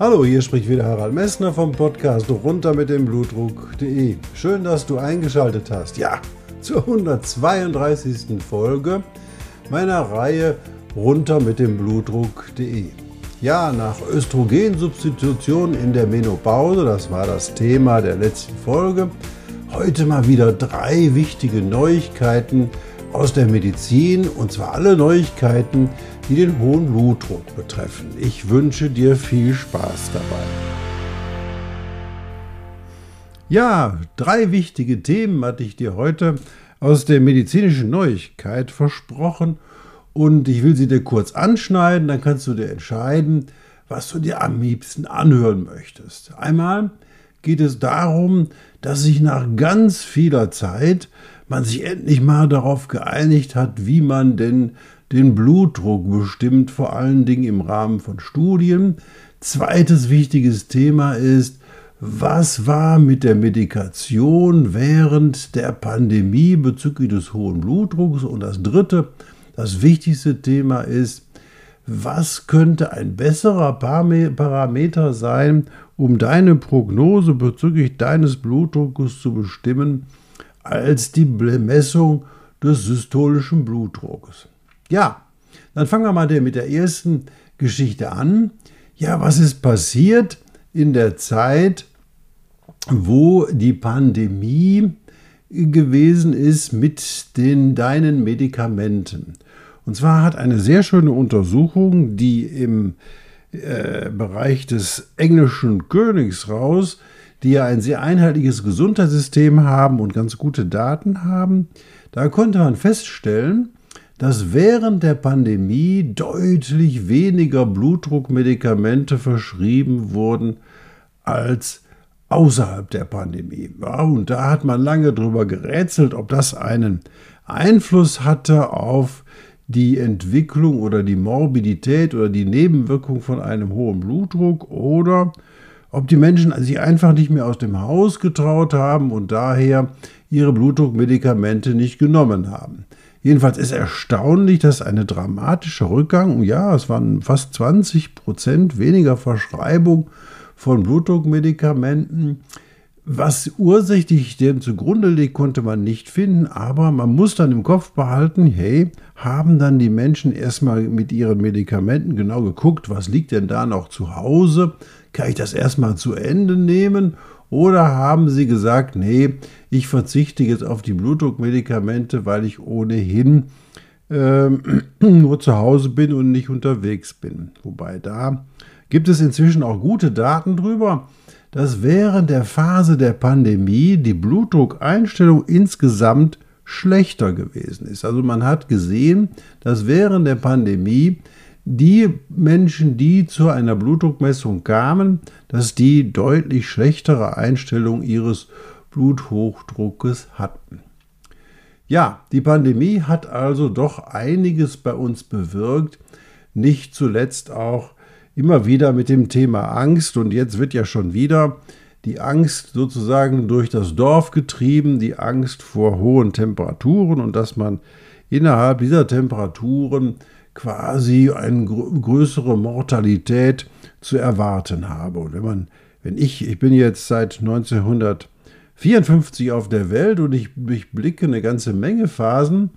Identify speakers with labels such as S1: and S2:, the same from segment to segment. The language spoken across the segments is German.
S1: Hallo, hier spricht wieder Harald Messner vom Podcast runter mit dem Blutdruck.de. Schön, dass du eingeschaltet hast. Ja, zur 132. Folge meiner Reihe runter mit dem Blutdruck.de. Ja, nach Östrogensubstitution in der Menopause, das war das Thema der letzten Folge, heute mal wieder drei wichtige Neuigkeiten aus der Medizin und zwar alle Neuigkeiten, die den hohen Blutdruck betreffen. Ich wünsche dir viel Spaß dabei. Ja, drei wichtige Themen hatte ich dir heute aus der medizinischen Neuigkeit versprochen und ich will sie dir kurz anschneiden, dann kannst du dir entscheiden, was du dir am liebsten anhören möchtest. Einmal geht es darum, dass sich nach ganz vieler Zeit man sich endlich mal darauf geeinigt hat, wie man denn den Blutdruck bestimmt, vor allen Dingen im Rahmen von Studien. Zweites wichtiges Thema ist, was war mit der Medikation während der Pandemie bezüglich des hohen Blutdrucks? Und das dritte, das wichtigste Thema ist, was könnte ein besserer Parameter sein, um deine Prognose bezüglich deines Blutdrucks zu bestimmen, als die Messung des systolischen Blutdrucks? Ja, dann fangen wir mal mit der ersten Geschichte an. Ja, was ist passiert in der Zeit, wo die Pandemie gewesen ist mit den deinen Medikamenten? Und zwar hat eine sehr schöne Untersuchung, die im äh, Bereich des englischen Königshaus, die ja ein sehr einheitliches Gesundheitssystem haben und ganz gute Daten haben, da konnte man feststellen, dass während der Pandemie deutlich weniger Blutdruckmedikamente verschrieben wurden als außerhalb der Pandemie. Ja, und da hat man lange drüber gerätselt, ob das einen Einfluss hatte auf die Entwicklung oder die Morbidität oder die Nebenwirkung von einem hohen Blutdruck oder ob die Menschen sich einfach nicht mehr aus dem Haus getraut haben und daher ihre Blutdruckmedikamente nicht genommen haben. Jedenfalls ist erstaunlich, dass eine dramatische Rückgang, ja, es waren fast 20 Prozent weniger Verschreibung von Blutdruckmedikamenten, was ursächlich dem zugrunde liegt, konnte man nicht finden, aber man muss dann im Kopf behalten, hey, haben dann die Menschen erstmal mit ihren Medikamenten genau geguckt, was liegt denn da noch zu Hause? Kann ich das erstmal zu Ende nehmen? Oder haben sie gesagt, nee, ich verzichte jetzt auf die Blutdruckmedikamente, weil ich ohnehin äh, nur zu Hause bin und nicht unterwegs bin. Wobei da gibt es inzwischen auch gute Daten drüber dass während der Phase der Pandemie die Blutdruckeinstellung insgesamt schlechter gewesen ist. Also man hat gesehen, dass während der Pandemie die Menschen, die zu einer Blutdruckmessung kamen, dass die deutlich schlechtere Einstellung ihres Bluthochdruckes hatten. Ja, die Pandemie hat also doch einiges bei uns bewirkt, nicht zuletzt auch immer wieder mit dem Thema Angst und jetzt wird ja schon wieder die Angst sozusagen durch das Dorf getrieben, die Angst vor hohen Temperaturen und dass man innerhalb dieser Temperaturen quasi eine größere Mortalität zu erwarten habe. Und wenn man, wenn ich, ich bin jetzt seit 1954 auf der Welt und ich durchblicke eine ganze Menge Phasen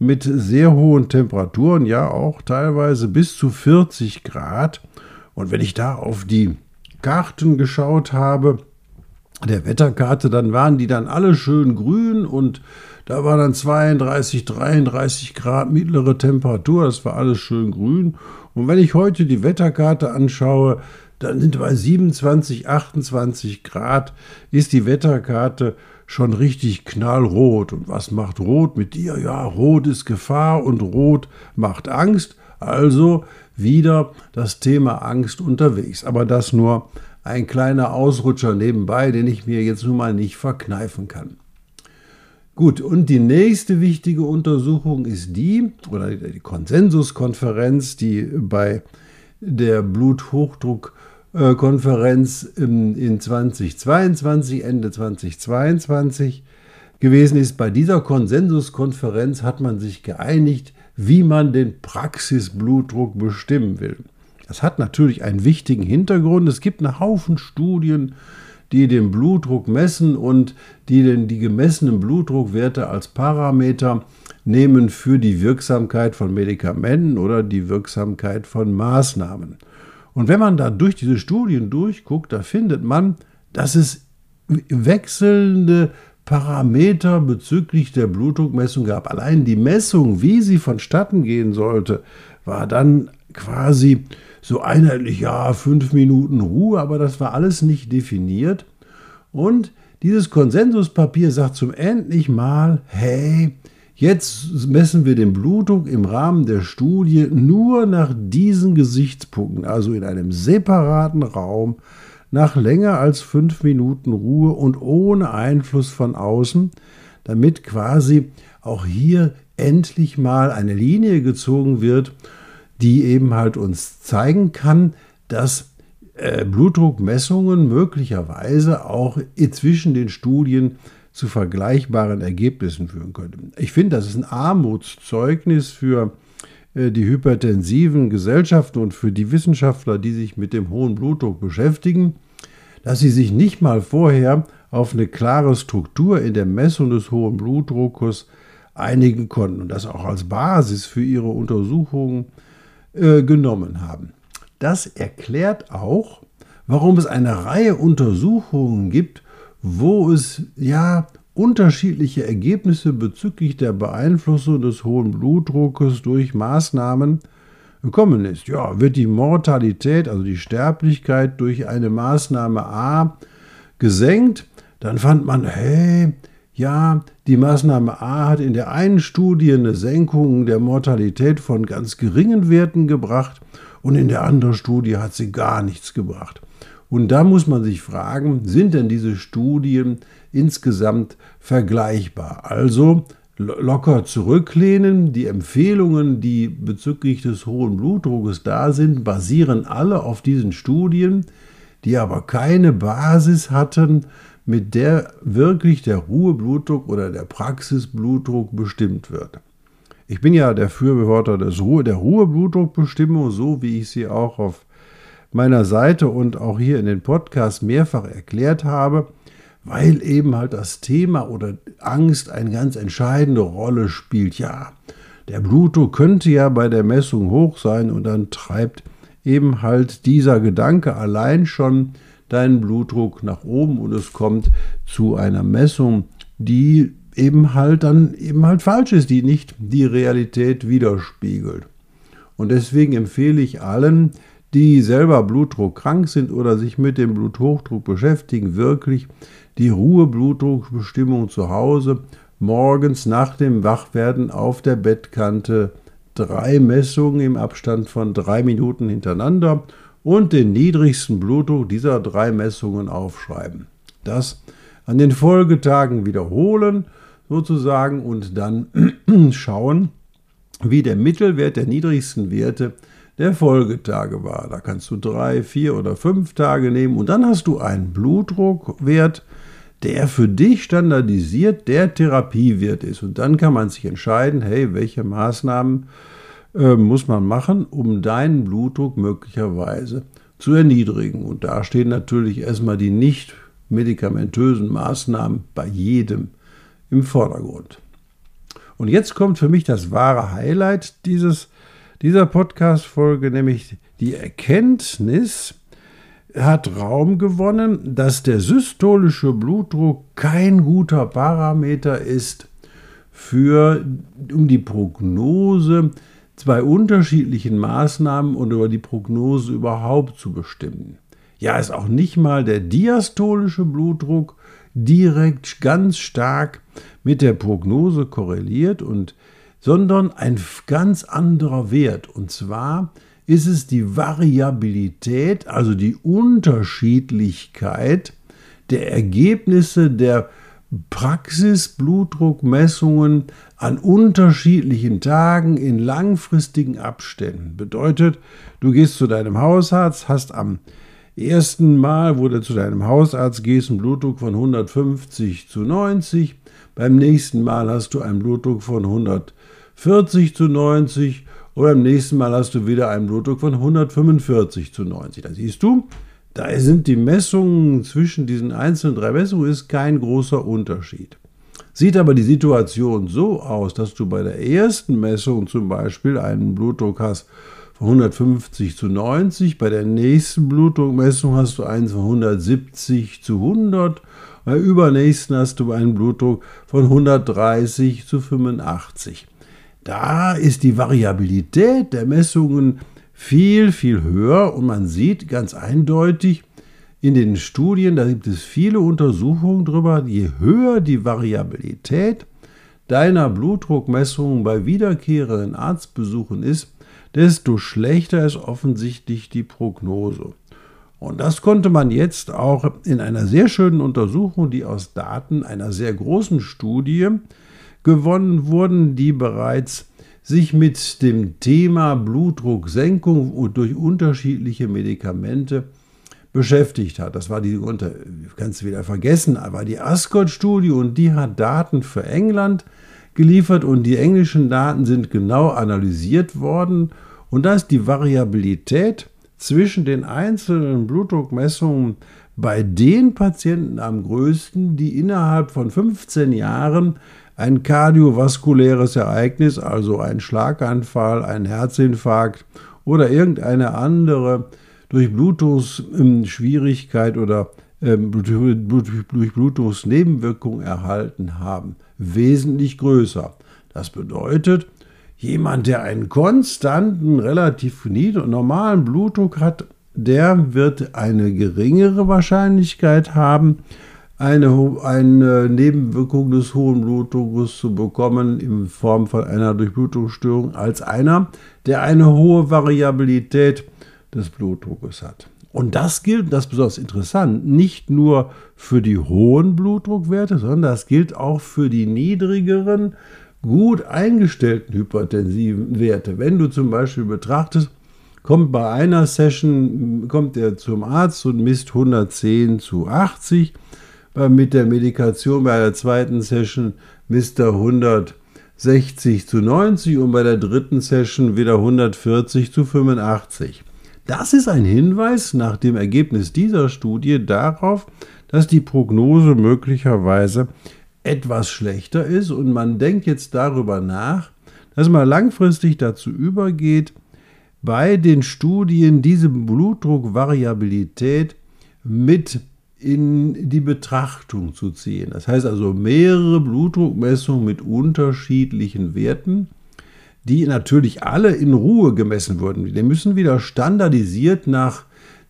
S1: mit sehr hohen Temperaturen, ja auch teilweise bis zu 40 Grad, und wenn ich da auf die Karten geschaut habe, der Wetterkarte, dann waren die dann alle schön grün und da war dann 32, 33 Grad mittlere Temperatur, das war alles schön grün. Und wenn ich heute die Wetterkarte anschaue, dann sind bei 27, 28 Grad, ist die Wetterkarte schon richtig knallrot. Und was macht Rot mit dir? Ja, Rot ist Gefahr und Rot macht Angst. Also wieder das Thema Angst unterwegs. Aber das nur ein kleiner Ausrutscher nebenbei, den ich mir jetzt nun mal nicht verkneifen kann. Gut, und die nächste wichtige Untersuchung ist die, oder die Konsensuskonferenz, die bei der Bluthochdruckkonferenz in 2022, Ende 2022 gewesen ist. Bei dieser Konsensuskonferenz hat man sich geeinigt, wie man den Praxisblutdruck bestimmen will. Das hat natürlich einen wichtigen Hintergrund. Es gibt einen Haufen Studien, die den Blutdruck messen und die den, die gemessenen Blutdruckwerte als Parameter nehmen für die Wirksamkeit von Medikamenten oder die Wirksamkeit von Maßnahmen. Und wenn man da durch diese Studien durchguckt, da findet man, dass es wechselnde Parameter bezüglich der Blutdruckmessung gab. Allein die Messung, wie sie vonstatten gehen sollte, war dann quasi so einheitlich, ja, fünf Minuten Ruhe, aber das war alles nicht definiert. Und dieses Konsensuspapier sagt zum endlich mal, hey, jetzt messen wir den Blutdruck im Rahmen der Studie nur nach diesen Gesichtspunkten, also in einem separaten Raum, nach länger als fünf Minuten Ruhe und ohne Einfluss von außen, damit quasi auch hier endlich mal eine Linie gezogen wird, die eben halt uns zeigen kann, dass äh, Blutdruckmessungen möglicherweise auch zwischen den Studien zu vergleichbaren Ergebnissen führen können. Ich finde, das ist ein Armutszeugnis für äh, die hypertensiven Gesellschaften und für die Wissenschaftler, die sich mit dem hohen Blutdruck beschäftigen, dass sie sich nicht mal vorher auf eine klare Struktur in der Messung des hohen Blutdruckes einigen konnten und das auch als Basis für ihre Untersuchungen äh, genommen haben. Das erklärt auch, warum es eine Reihe Untersuchungen gibt, wo es ja unterschiedliche Ergebnisse bezüglich der Beeinflussung des hohen Blutdruckes durch Maßnahmen gekommen ist. Ja, wird die Mortalität, also die Sterblichkeit durch eine Maßnahme A gesenkt, dann fand man, hey, ja, die Maßnahme A hat in der einen Studie eine Senkung der Mortalität von ganz geringen Werten gebracht und in der anderen Studie hat sie gar nichts gebracht. Und da muss man sich fragen, sind denn diese Studien insgesamt vergleichbar? Also locker zurücklehnen. Die Empfehlungen, die bezüglich des hohen Blutdruckes da sind, basieren alle auf diesen Studien, die aber keine Basis hatten, mit der wirklich der Ruheblutdruck oder der Praxisblutdruck bestimmt wird. Ich bin ja der Fürworter des Ruhe, der Ruheblutdruckbestimmung, so wie ich sie auch auf meiner Seite und auch hier in den Podcasts mehrfach erklärt habe, weil eben halt das Thema oder Angst eine ganz entscheidende Rolle spielt. Ja, der Blutdruck könnte ja bei der Messung hoch sein und dann treibt eben halt dieser Gedanke allein schon deinen Blutdruck nach oben und es kommt zu einer Messung, die eben halt dann eben halt falsch ist, die nicht die Realität widerspiegelt. Und deswegen empfehle ich allen, die selber blutdruckkrank sind oder sich mit dem Bluthochdruck beschäftigen, wirklich die Ruheblutdruckbestimmung zu Hause morgens nach dem Wachwerden auf der Bettkante drei Messungen im Abstand von drei Minuten hintereinander und den niedrigsten Blutdruck dieser drei Messungen aufschreiben. Das an den Folgetagen wiederholen sozusagen und dann schauen, wie der Mittelwert der niedrigsten Werte der Folgetage war. Da kannst du drei, vier oder fünf Tage nehmen und dann hast du einen Blutdruckwert, der für dich standardisiert der Therapiewert ist. Und dann kann man sich entscheiden, hey, welche Maßnahmen äh, muss man machen, um deinen Blutdruck möglicherweise zu erniedrigen. Und da stehen natürlich erstmal die nicht medikamentösen Maßnahmen bei jedem im Vordergrund. Und jetzt kommt für mich das wahre Highlight dieses, dieser Podcast-Folge, nämlich die Erkenntnis, hat Raum gewonnen, dass der systolische Blutdruck kein guter Parameter ist für, um die Prognose zwei unterschiedlichen Maßnahmen und über die Prognose überhaupt zu bestimmen. Ja, ist auch nicht mal der diastolische Blutdruck direkt ganz stark mit der Prognose korreliert und sondern ein ganz anderer Wert und zwar ist es die Variabilität, also die Unterschiedlichkeit der Ergebnisse der Praxisblutdruckmessungen an unterschiedlichen Tagen in langfristigen Abständen. Bedeutet, du gehst zu deinem Hausarzt, hast am ersten Mal, wo du zu deinem Hausarzt gehst, einen Blutdruck von 150 zu 90. Beim nächsten Mal hast du einen Blutdruck von 140 zu 90 und beim nächsten Mal hast du wieder einen Blutdruck von 145 zu 90. Da siehst du, da sind die Messungen zwischen diesen einzelnen drei Messungen ist kein großer Unterschied. Sieht aber die Situation so aus, dass du bei der ersten Messung zum Beispiel einen Blutdruck hast von 150 zu 90, bei der nächsten Blutdruckmessung hast du einen von 170 zu 100, bei der übernächsten hast du einen Blutdruck von 130 zu 85. Da ist die Variabilität der Messungen viel, viel höher und man sieht ganz eindeutig in den Studien, da gibt es viele Untersuchungen darüber, je höher die Variabilität deiner Blutdruckmessungen bei wiederkehrenden Arztbesuchen ist, desto schlechter ist offensichtlich die Prognose. Und das konnte man jetzt auch in einer sehr schönen Untersuchung, die aus Daten einer sehr großen Studie gewonnen wurden, die bereits sich mit dem Thema Blutdrucksenkung durch unterschiedliche Medikamente beschäftigt hat. Das war die, kannst du wieder vergessen, aber die Ascot-Studie und die hat Daten für England geliefert und die englischen Daten sind genau analysiert worden und da ist die Variabilität zwischen den einzelnen Blutdruckmessungen bei den Patienten am größten, die innerhalb von 15 Jahren ein kardiovaskuläres Ereignis, also ein Schlaganfall, ein Herzinfarkt oder irgendeine andere Durchblutungsschwierigkeit oder ähm, Durchblutungsnebenwirkung erhalten haben, wesentlich größer. Das bedeutet, jemand, der einen konstanten, relativ niedrigen, normalen Blutdruck hat, der wird eine geringere Wahrscheinlichkeit haben, eine, eine Nebenwirkung des hohen Blutdrucks zu bekommen in Form von einer Durchblutungsstörung als einer, der eine hohe Variabilität des Blutdrucks hat. Und das gilt, das ist besonders interessant, nicht nur für die hohen Blutdruckwerte, sondern das gilt auch für die niedrigeren, gut eingestellten hypertensiven Werte. Wenn du zum Beispiel betrachtest, kommt bei einer Session, kommt er zum Arzt und misst 110 zu 80, mit der Medikation bei der zweiten Session er 160 zu 90 und bei der dritten Session wieder 140 zu 85. Das ist ein Hinweis nach dem Ergebnis dieser Studie darauf, dass die Prognose möglicherweise etwas schlechter ist und man denkt jetzt darüber nach, dass man langfristig dazu übergeht, bei den Studien diese Blutdruckvariabilität mit in die Betrachtung zu ziehen. Das heißt also mehrere Blutdruckmessungen mit unterschiedlichen Werten, die natürlich alle in Ruhe gemessen wurden. Die müssen wieder standardisiert nach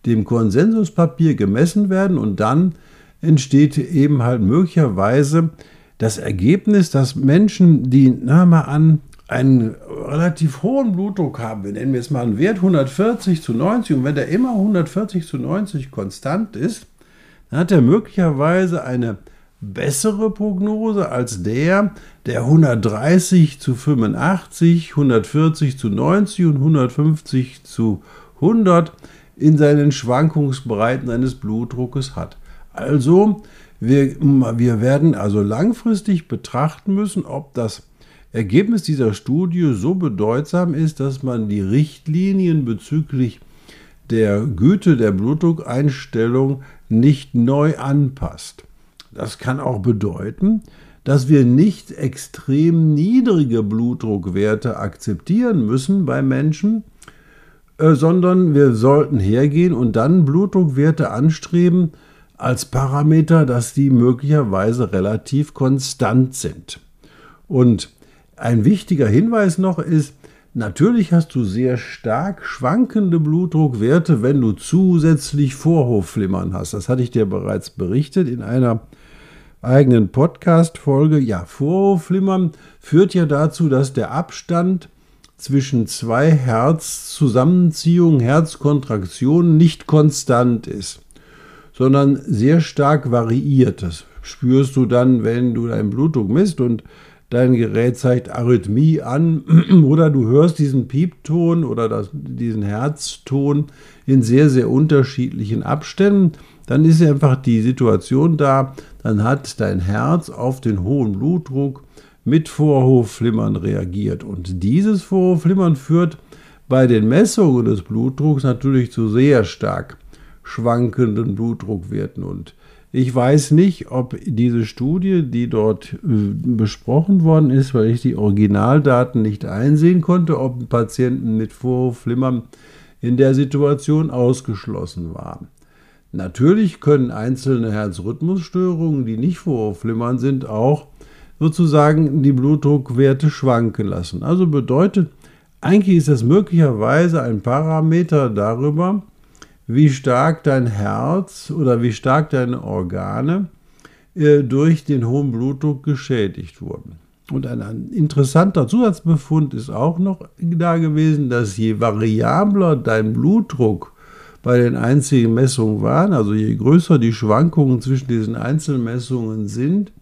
S1: dem Konsensuspapier gemessen werden und dann entsteht eben halt möglicherweise das Ergebnis, dass Menschen, die, na mal an, einen relativ hohen Blutdruck haben, wir nennen jetzt mal einen Wert 140 zu 90 und wenn der immer 140 zu 90 konstant ist, dann hat er möglicherweise eine bessere Prognose als der, der 130 zu 85, 140 zu 90 und 150 zu 100 in seinen Schwankungsbreiten eines Blutdruckes hat. Also, wir, wir werden also langfristig betrachten müssen, ob das Ergebnis dieser Studie so bedeutsam ist, dass man die Richtlinien bezüglich der Güte der Blutdruckeinstellung nicht neu anpasst. Das kann auch bedeuten, dass wir nicht extrem niedrige Blutdruckwerte akzeptieren müssen bei Menschen, äh, sondern wir sollten hergehen und dann Blutdruckwerte anstreben als Parameter, dass die möglicherweise relativ konstant sind. Und ein wichtiger Hinweis noch ist, Natürlich hast du sehr stark schwankende Blutdruckwerte, wenn du zusätzlich Vorhofflimmern hast. Das hatte ich dir bereits berichtet in einer eigenen Podcast-Folge. Ja, Vorhofflimmern führt ja dazu, dass der Abstand zwischen zwei Herzzusammenziehungen, Herzkontraktionen nicht konstant ist, sondern sehr stark variiert. Das spürst du dann, wenn du deinen Blutdruck misst und dein Gerät zeigt Arrhythmie an oder du hörst diesen Piepton oder das, diesen Herzton in sehr, sehr unterschiedlichen Abständen, dann ist einfach die Situation da, dann hat dein Herz auf den hohen Blutdruck mit Vorhofflimmern reagiert. Und dieses Vorhofflimmern führt bei den Messungen des Blutdrucks natürlich zu sehr stark schwankenden Blutdruckwerten. Und ich weiß nicht, ob diese Studie, die dort äh, besprochen worden ist, weil ich die Originaldaten nicht einsehen konnte, ob Patienten mit Vorhofflimmern in der Situation ausgeschlossen waren. Natürlich können einzelne Herzrhythmusstörungen, die nicht Vorhofflimmern sind, auch sozusagen die Blutdruckwerte schwanken lassen. Also bedeutet, eigentlich ist das möglicherweise ein Parameter darüber, wie stark dein Herz oder wie stark deine Organe äh, durch den hohen Blutdruck geschädigt wurden. Und ein, ein interessanter Zusatzbefund ist auch noch da gewesen, dass je variabler dein Blutdruck bei den einzigen Messungen waren, also je größer die Schwankungen zwischen diesen Einzelmessungen sind,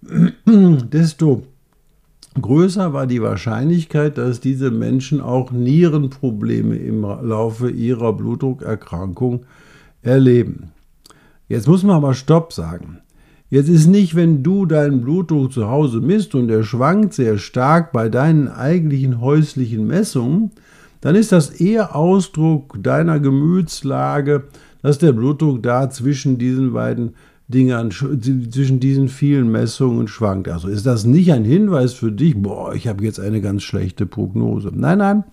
S1: desto größer war die Wahrscheinlichkeit, dass diese Menschen auch Nierenprobleme im Laufe ihrer Blutdruckerkrankung erleben. Jetzt muss man aber Stopp sagen. Jetzt ist nicht, wenn du deinen Blutdruck zu Hause misst und er schwankt sehr stark bei deinen eigentlichen häuslichen Messungen, dann ist das eher Ausdruck deiner Gemütslage, dass der Blutdruck da zwischen diesen beiden Dingern, zwischen diesen vielen Messungen schwankt. Also ist das nicht ein Hinweis für dich, boah, ich habe jetzt eine ganz schlechte Prognose. Nein, nein,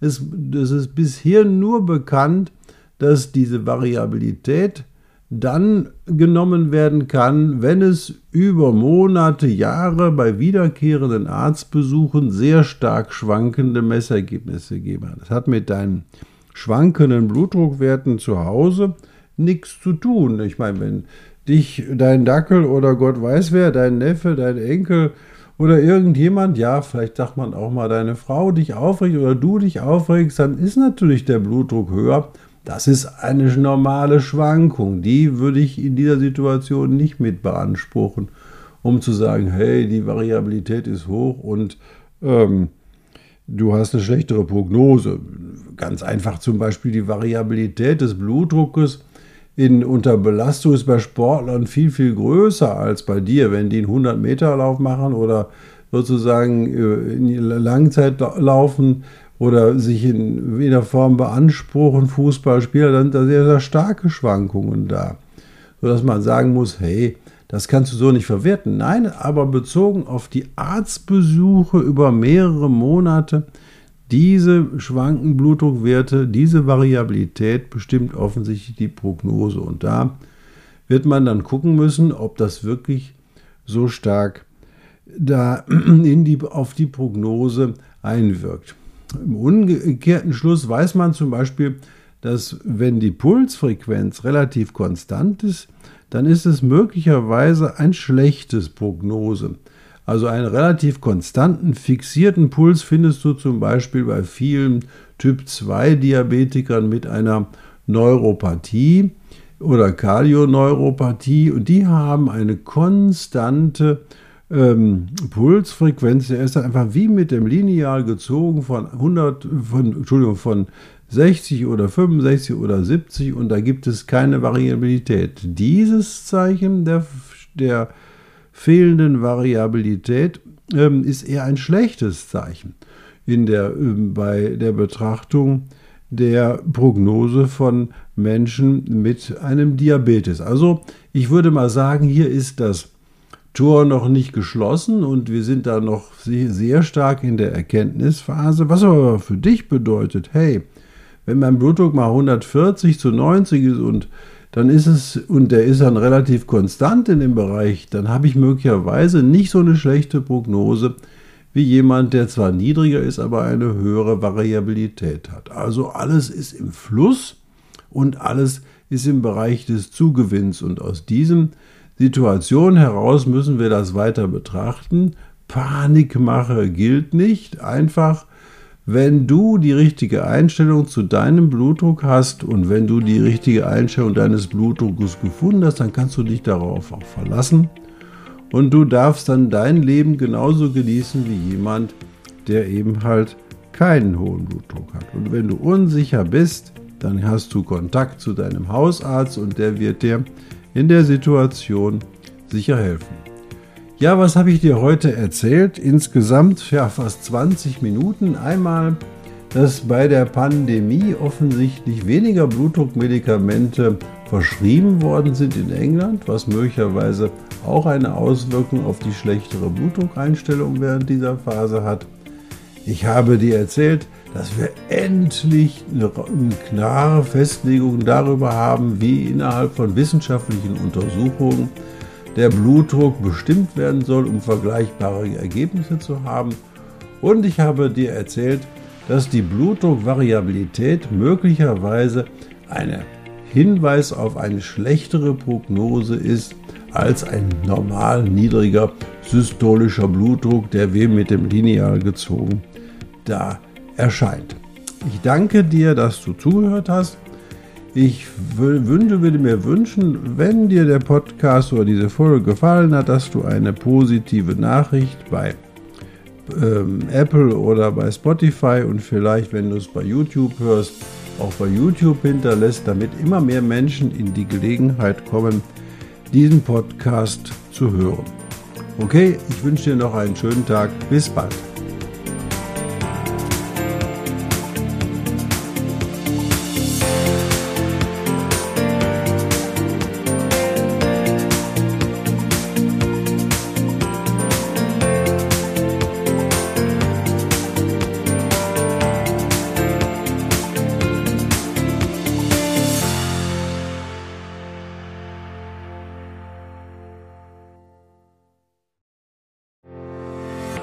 S1: es, es ist bisher nur bekannt, dass diese Variabilität dann genommen werden kann, wenn es über Monate, Jahre bei wiederkehrenden Arztbesuchen sehr stark schwankende Messergebnisse gegeben hat. Das hat mit deinen schwankenden Blutdruckwerten zu Hause nichts zu tun. Ich meine, wenn dich dein Dackel oder Gott weiß wer, dein Neffe, dein Enkel oder irgendjemand, ja, vielleicht sagt man auch mal deine Frau dich aufregt oder du dich aufregst, dann ist natürlich der Blutdruck höher. Das ist eine normale Schwankung. Die würde ich in dieser Situation nicht mit beanspruchen, um zu sagen, hey, die Variabilität ist hoch und ähm, du hast eine schlechtere Prognose. Ganz einfach zum Beispiel die Variabilität des Blutdruckes in, unter Belastung ist bei Sportlern viel, viel größer als bei dir, wenn die einen 100-Meter-Lauf machen oder sozusagen äh, in Langzeit laufen oder sich in jeder Form beanspruchen, Fußballspieler, dann sind da sehr, sehr starke Schwankungen da. Sodass man sagen muss, hey, das kannst du so nicht verwerten. Nein, aber bezogen auf die Arztbesuche über mehrere Monate diese schwanken Blutdruckwerte, diese Variabilität bestimmt offensichtlich die Prognose. Und da wird man dann gucken müssen, ob das wirklich so stark da die, auf die Prognose einwirkt. Im umgekehrten Schluss weiß man zum Beispiel, dass wenn die Pulsfrequenz relativ konstant ist, dann ist es möglicherweise ein schlechtes Prognose. Also einen relativ konstanten, fixierten Puls findest du zum Beispiel bei vielen Typ-2-Diabetikern mit einer Neuropathie oder Kardioneuropathie und die haben eine konstante ähm, Pulsfrequenz. Der ist einfach wie mit dem Lineal gezogen von 100, von, Entschuldigung, von 60 oder 65 oder 70 und da gibt es keine Variabilität. Dieses Zeichen der, der fehlenden Variabilität ähm, ist eher ein schlechtes Zeichen in der, ähm, bei der Betrachtung der Prognose von Menschen mit einem Diabetes. Also ich würde mal sagen, hier ist das Tor noch nicht geschlossen und wir sind da noch sehr stark in der Erkenntnisphase, was aber für dich bedeutet, hey, wenn mein Blutdruck mal 140 zu 90 ist und dann ist es, und der ist dann relativ konstant in dem Bereich, dann habe ich möglicherweise nicht so eine schlechte Prognose wie jemand, der zwar niedriger ist, aber eine höhere Variabilität hat. Also alles ist im Fluss und alles ist im Bereich des Zugewinns. Und aus diesem Situation heraus müssen wir das weiter betrachten. Panikmache gilt nicht. Einfach wenn du die richtige Einstellung zu deinem Blutdruck hast und wenn du die richtige Einstellung deines Blutdrucks gefunden hast, dann kannst du dich darauf auch verlassen und du darfst dann dein Leben genauso genießen wie jemand, der eben halt keinen hohen Blutdruck hat. Und wenn du unsicher bist, dann hast du Kontakt zu deinem Hausarzt und der wird dir in der Situation sicher helfen. Ja, was habe ich dir heute erzählt? Insgesamt ja fast 20 Minuten. Einmal, dass bei der Pandemie offensichtlich weniger Blutdruckmedikamente verschrieben worden sind in England, was möglicherweise auch eine Auswirkung auf die schlechtere Blutdruckeinstellung während dieser Phase hat. Ich habe dir erzählt, dass wir endlich eine klare Festlegung darüber haben, wie innerhalb von wissenschaftlichen Untersuchungen der Blutdruck bestimmt werden soll, um vergleichbare Ergebnisse zu haben. Und ich habe dir erzählt, dass die Blutdruckvariabilität möglicherweise ein Hinweis auf eine schlechtere Prognose ist als ein normal niedriger systolischer Blutdruck, der wir mit dem Lineal gezogen da erscheint. Ich danke dir, dass du zugehört hast. Ich wünsche, würde mir wünschen, wenn dir der Podcast oder diese Folge gefallen hat, dass du eine positive Nachricht bei ähm, Apple oder bei Spotify und vielleicht, wenn du es bei YouTube hörst, auch bei YouTube hinterlässt, damit immer mehr Menschen in die Gelegenheit kommen, diesen Podcast zu hören. Okay, ich wünsche dir noch einen schönen Tag. Bis bald.